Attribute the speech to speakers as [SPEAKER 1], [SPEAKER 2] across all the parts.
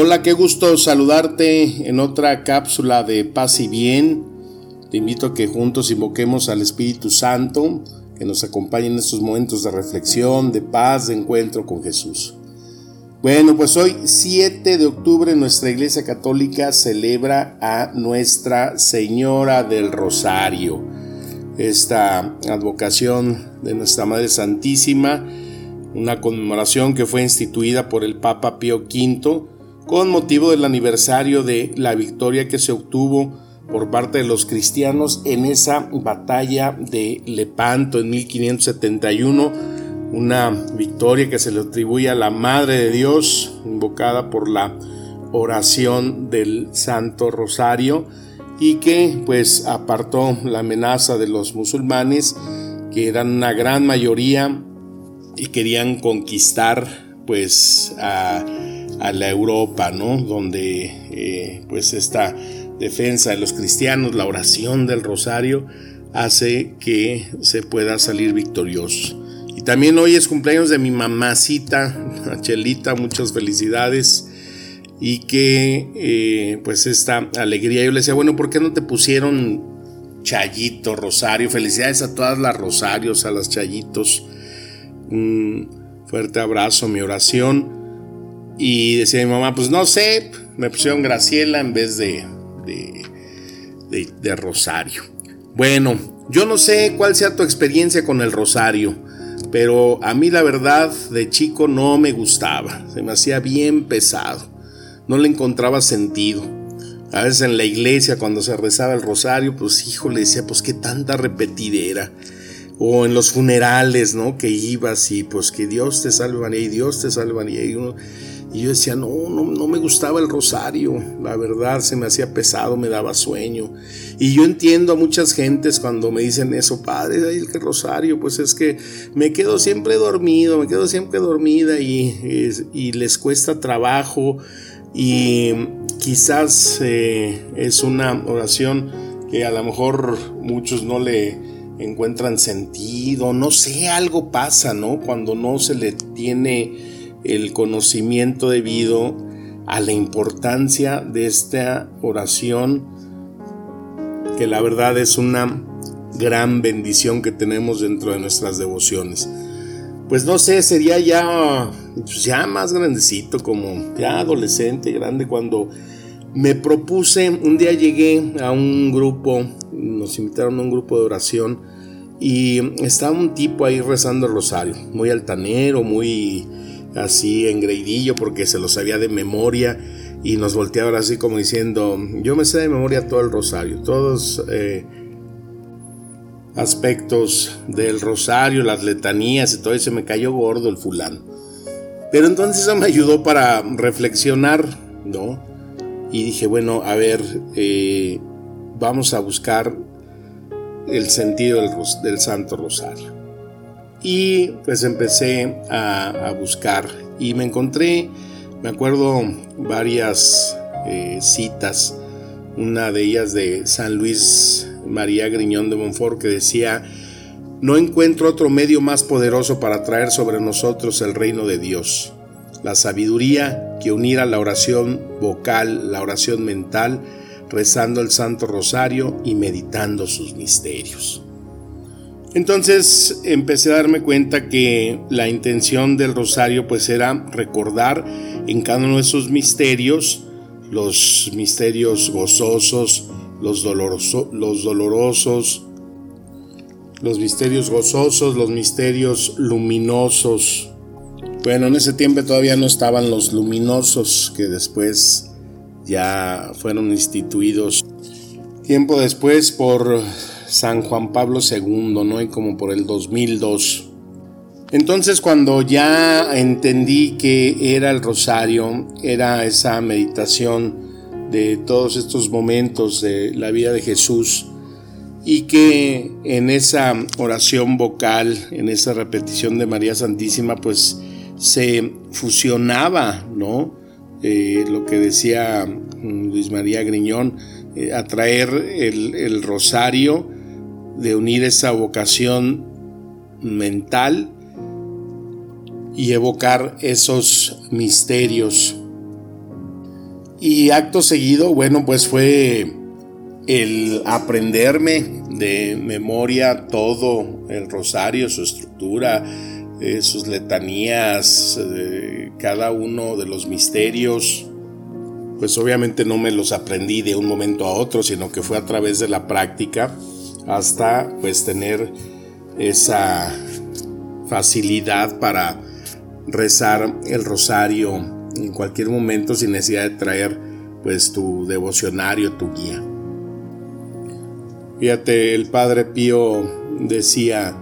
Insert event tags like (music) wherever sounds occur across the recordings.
[SPEAKER 1] Hola, qué gusto saludarte en otra cápsula de paz y bien. Te invito a que juntos invoquemos al Espíritu Santo, que nos acompañe en estos momentos de reflexión, de paz, de encuentro con Jesús. Bueno, pues hoy 7 de octubre nuestra Iglesia Católica celebra a Nuestra Señora del Rosario. Esta advocación de Nuestra Madre Santísima, una conmemoración que fue instituida por el Papa Pío V con motivo del aniversario de la victoria que se obtuvo por parte de los cristianos en esa batalla de Lepanto en 1571, una victoria que se le atribuye a la Madre de Dios, invocada por la oración del Santo Rosario y que pues apartó la amenaza de los musulmanes que eran una gran mayoría y querían conquistar pues a, a la Europa, ¿no? Donde eh, pues esta defensa de los cristianos, la oración del rosario, hace que se pueda salir victorioso. Y también hoy es cumpleaños de mi mamacita, (laughs) Chelita, muchas felicidades. Y que eh, pues esta alegría, yo le decía, bueno, ¿por qué no te pusieron Chayito, Rosario? Felicidades a todas las Rosarios, a las Chayitos. Un fuerte abrazo, mi oración. Y decía mi mamá, pues no sé, me pusieron Graciela en vez de, de, de, rosario. Bueno, yo no sé cuál sea tu experiencia con el rosario, pero a mí la verdad de chico no me gustaba, se me hacía bien pesado, no le encontraba sentido. A veces en la iglesia cuando se rezaba el rosario, pues hijo le decía, pues qué tanta repetidera. O en los funerales, ¿no? Que ibas y pues que Dios te salve María y Dios te salve María. Y uno, y yo decía, no, no, no me gustaba el rosario, la verdad se me hacía pesado, me daba sueño. Y yo entiendo a muchas gentes cuando me dicen eso, padre, el rosario, pues es que me quedo siempre dormido, me quedo siempre dormida y, y les cuesta trabajo y quizás eh, es una oración que a lo mejor muchos no le encuentran sentido, no sé, algo pasa, ¿no? Cuando no se le tiene el conocimiento debido a la importancia de esta oración, que la verdad es una gran bendición que tenemos dentro de nuestras devociones. Pues no sé, sería ya, pues ya más grandecito, como ya adolescente, grande, cuando me propuse, un día llegué a un grupo, nos invitaron a un grupo de oración y estaba un tipo ahí rezando el rosario, muy altanero, muy así engreidillo porque se lo sabía de memoria y nos volteaba así como diciendo, yo me sé de memoria todo el rosario, todos eh, aspectos del rosario, las letanías y todo, y se me cayó gordo el fulano. Pero entonces eso me ayudó para reflexionar, ¿no? Y dije, bueno, a ver, eh, vamos a buscar el sentido del, del Santo Rosario. Y pues empecé a, buscar y me encontré, me acuerdo, varias eh, citas, una de ellas de San Luis María Griñón de Montfort que decía, no encuentro otro medio más poderoso para traer sobre nosotros el reino de Dios, la sabiduría que unir a la oración vocal, la oración mental, rezando el Santo Rosario y meditando sus misterios. Entonces empecé a darme cuenta que la intención del rosario pues era recordar en cada uno de esos misterios, los misterios gozosos, los, los dolorosos, los misterios gozosos, los misterios luminosos. Bueno, en ese tiempo todavía no estaban los luminosos que después ya fueron instituidos. Tiempo después por San Juan Pablo II, ¿no? Y como por el 2002. Entonces cuando ya entendí que era el rosario, era esa meditación de todos estos momentos de la vida de Jesús y que en esa oración vocal, en esa repetición de María Santísima, pues se fusionaba, ¿no? Eh, lo que decía mm, Luis María Griñón, eh, atraer el, el rosario, de unir esa vocación mental y evocar esos misterios. Y acto seguido, bueno, pues fue el aprenderme de memoria todo el rosario, su estructura, eh, sus letanías, eh, cada uno de los misterios. Pues obviamente no me los aprendí de un momento a otro, sino que fue a través de la práctica hasta pues tener esa facilidad para rezar el rosario en cualquier momento sin necesidad de traer pues tu devocionario, tu guía. Fíjate, el Padre Pío decía,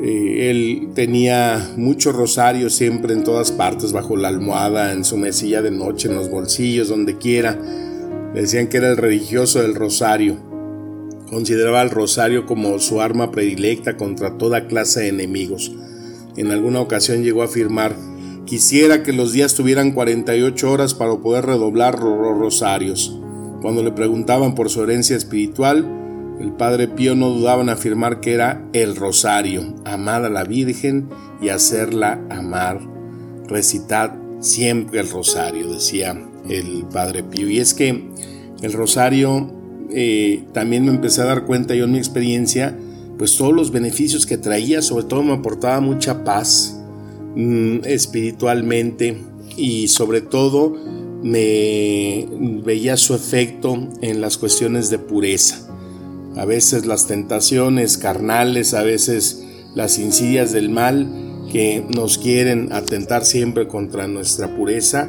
[SPEAKER 1] eh, él tenía muchos rosarios siempre en todas partes, bajo la almohada, en su mesilla de noche, en los bolsillos, donde quiera. decían que era el religioso del rosario. Consideraba el rosario como su arma predilecta contra toda clase de enemigos. En alguna ocasión llegó a afirmar, quisiera que los días tuvieran 48 horas para poder redoblar los rosarios. Cuando le preguntaban por su herencia espiritual, el Padre Pío no dudaba en afirmar que era el rosario, amar a la Virgen y hacerla amar. Recitad siempre el rosario, decía el Padre Pío. Y es que el rosario eh, también me empecé a dar cuenta yo en mi experiencia pues todos los beneficios que traía, sobre todo me aportaba mucha paz mm, espiritualmente y sobre todo me veía su efecto en las cuestiones de pureza. A veces las tentaciones carnales, a veces las insidias del mal que nos quieren atentar siempre contra nuestra pureza,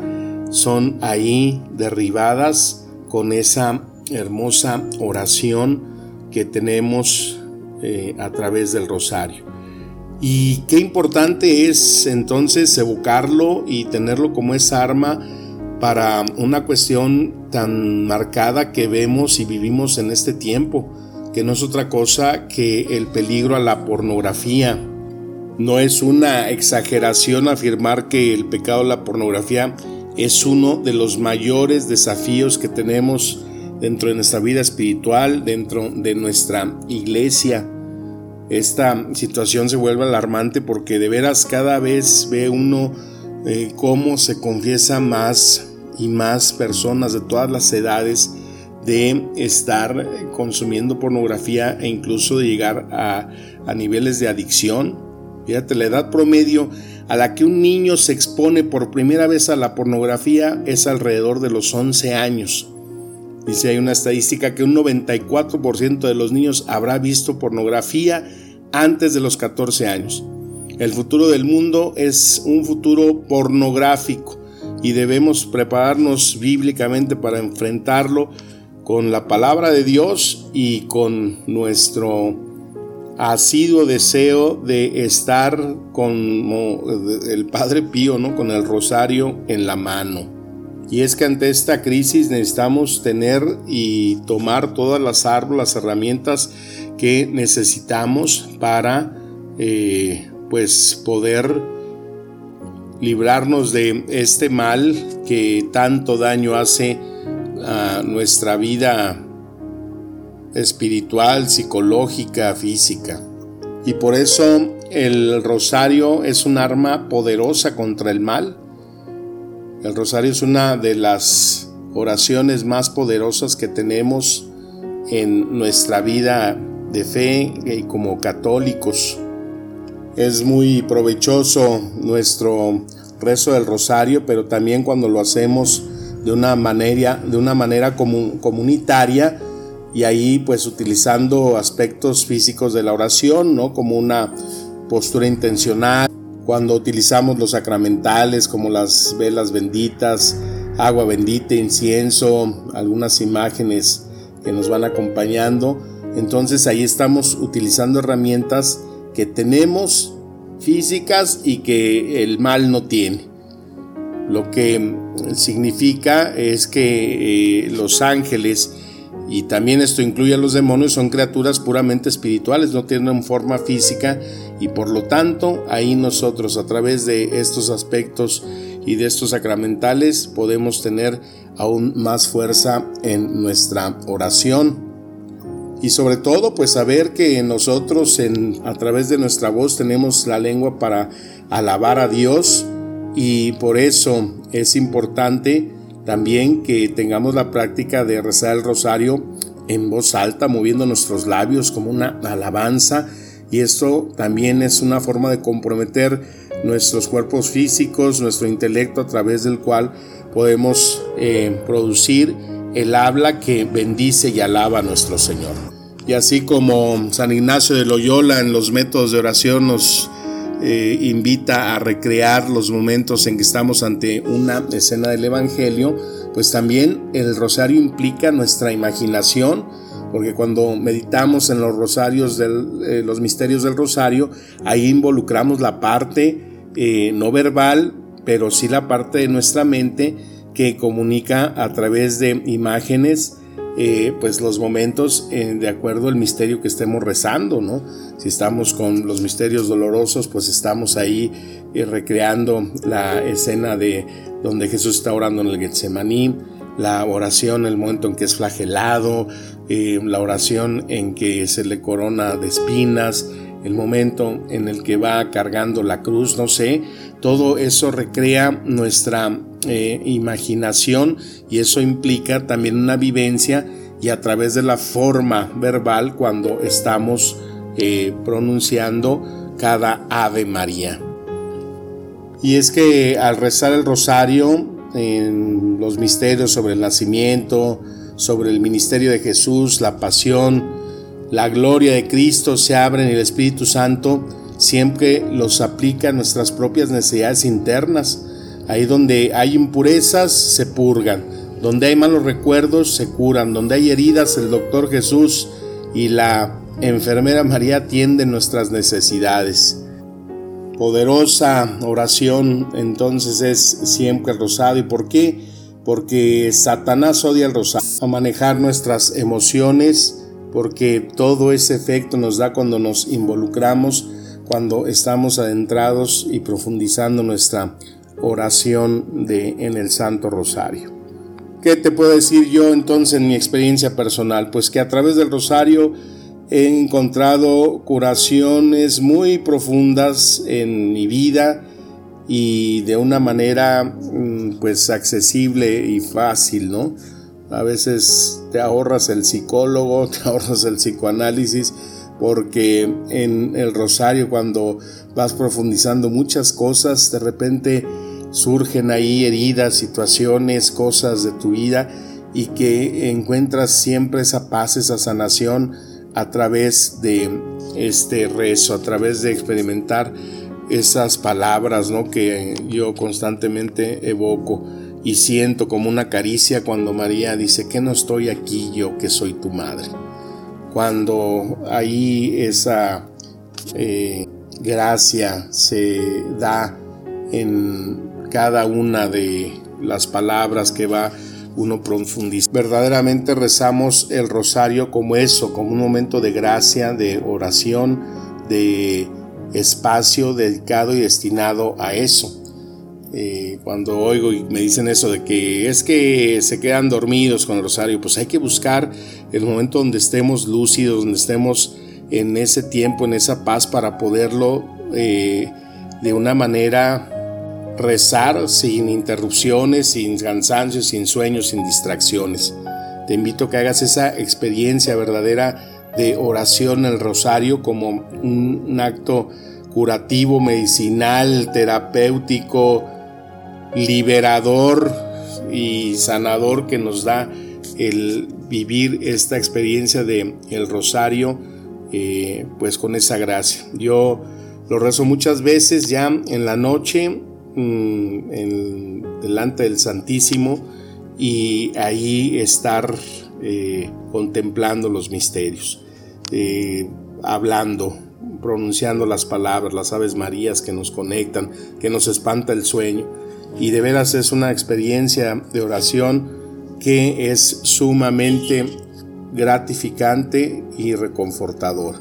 [SPEAKER 1] son ahí derribadas con esa hermosa oración que tenemos eh, a través del rosario. Y qué importante es entonces evocarlo y tenerlo como esa arma para una cuestión tan marcada que vemos y vivimos en este tiempo, que no es otra cosa que el peligro a la pornografía. No es una exageración afirmar que el pecado de la pornografía es uno de los mayores desafíos que tenemos dentro de nuestra vida espiritual, dentro de nuestra iglesia. Esta situación se vuelve alarmante porque de veras cada vez ve uno eh, cómo se confiesa más y más personas de todas las edades de estar consumiendo pornografía e incluso de llegar a, a niveles de adicción. Fíjate, la edad promedio a la que un niño se expone por primera vez a la pornografía es alrededor de los 11 años. Dice, hay una estadística que un 94% de los niños habrá visto pornografía antes de los 14 años. El futuro del mundo es un futuro pornográfico y debemos prepararnos bíblicamente para enfrentarlo con la palabra de Dios y con nuestro asiduo deseo de estar con el Padre Pío, ¿no? con el rosario en la mano. Y es que ante esta crisis necesitamos tener y tomar todas las armas, las herramientas que necesitamos para eh, pues poder librarnos de este mal que tanto daño hace a nuestra vida espiritual, psicológica, física. Y por eso el rosario es un arma poderosa contra el mal el rosario es una de las oraciones más poderosas que tenemos en nuestra vida de fe y como católicos. Es muy provechoso nuestro rezo del rosario, pero también cuando lo hacemos de una manera, de una manera comunitaria y ahí pues utilizando aspectos físicos de la oración, ¿no? Como una postura intencional, cuando utilizamos los sacramentales como las velas benditas, agua bendita, incienso, algunas imágenes que nos van acompañando. Entonces ahí estamos utilizando herramientas que tenemos físicas y que el mal no tiene. Lo que significa es que eh, los ángeles, y también esto incluye a los demonios, son criaturas puramente espirituales, no tienen forma física y por lo tanto ahí nosotros a través de estos aspectos y de estos sacramentales podemos tener aún más fuerza en nuestra oración. Y sobre todo pues saber que nosotros en, a través de nuestra voz tenemos la lengua para alabar a Dios y por eso es importante también que tengamos la práctica de rezar el rosario en voz alta, moviendo nuestros labios como una alabanza y esto también es una forma de comprometer nuestros cuerpos físicos, nuestro intelecto a través del cual podemos eh, producir el habla que bendice y alaba a nuestro Señor. Y así como San Ignacio de Loyola en los métodos de oración nos eh, invita a recrear los momentos en que estamos ante una escena del Evangelio, pues también el rosario implica nuestra imaginación, porque cuando meditamos en los rosarios del, eh, los misterios del rosario, ahí involucramos la parte eh, no verbal, pero sí la parte de nuestra mente que comunica a través de imágenes eh, pues los momentos de acuerdo al misterio que estemos rezando, ¿no? Si estamos con los misterios dolorosos, pues estamos ahí recreando la escena de donde Jesús está orando en el Getsemaní, la oración, el momento en que es flagelado, eh, la oración en que se le corona de espinas, el momento en el que va cargando la cruz, no sé, todo eso recrea nuestra eh, imaginación y eso implica también una vivencia y a través de la forma verbal cuando estamos eh, pronunciando cada Ave María. Y es que al rezar el rosario en los misterios sobre el nacimiento, sobre el ministerio de Jesús, la pasión, la gloria de Cristo se abren y el Espíritu Santo siempre los aplica a nuestras propias necesidades internas. Ahí donde hay impurezas se purgan, donde hay malos recuerdos se curan, donde hay heridas el doctor Jesús y la enfermera María atienden nuestras necesidades poderosa oración entonces es siempre el rosario. ¿Y por qué? Porque Satanás odia el rosario, a manejar nuestras emociones, porque todo ese efecto nos da cuando nos involucramos, cuando estamos adentrados y profundizando nuestra oración de, en el Santo Rosario. ¿Qué te puedo decir yo entonces en mi experiencia personal? Pues que a través del rosario he encontrado curaciones muy profundas en mi vida y de una manera mm, pues accesible y fácil, ¿no? A veces te ahorras el psicólogo, (laughs) te ahorras el psicoanálisis, porque en el rosario cuando vas profundizando muchas cosas, de repente surgen ahí heridas, situaciones, cosas de tu vida y que encuentras siempre esa paz, esa sanación a través de este rezo, a través de experimentar esas palabras ¿no? que yo constantemente evoco y siento como una caricia cuando María dice que no estoy aquí yo que soy tu madre. Cuando ahí esa eh, gracia se da en cada una de las palabras que va uno profundiza. Verdaderamente rezamos el rosario como eso, como un momento de gracia, de oración, de espacio dedicado y destinado a eso. Eh, cuando oigo y me dicen eso de que es que se quedan dormidos con el rosario, pues hay que buscar el momento donde estemos lúcidos, donde estemos en ese tiempo, en esa paz para poderlo eh, de una manera rezar sin interrupciones, sin cansancio, sin sueños, sin distracciones. Te invito a que hagas esa experiencia verdadera de oración en el rosario como un, acto curativo, medicinal, terapéutico, liberador y sanador que nos da el vivir esta experiencia de el rosario eh, pues con esa gracia. Yo lo rezo muchas veces ya en la noche Mm, delante del Santísimo y ahí estar eh, contemplando los misterios, eh, hablando pronunciando las palabras, las aves marías que nos conectan, que nos espanta el sueño. Y de veras es una experiencia de oración que es sumamente gratificante y reconfortador.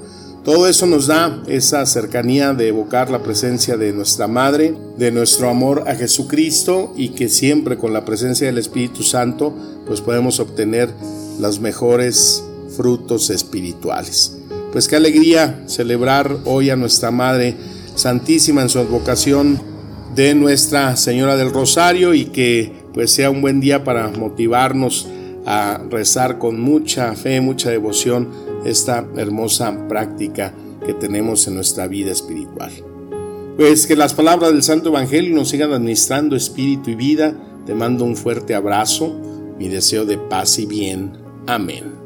[SPEAKER 1] Todo eso nos da esa cercanía de evocar la presencia de nuestra Madre, de nuestro amor a Jesucristo y que siempre con la presencia del Espíritu Santo pues podemos obtener los mejores frutos espirituales. Pues qué alegría celebrar hoy a nuestra Madre Santísima en su advocación de Nuestra Señora del Rosario y que pues sea un buen día para motivarnos a rezar con mucha fe, mucha devoción esta hermosa práctica que tenemos en nuestra vida espiritual. Pues que las palabras del Santo Evangelio nos sigan administrando espíritu y vida. Te mando un fuerte abrazo, mi deseo de paz y bien. Amén.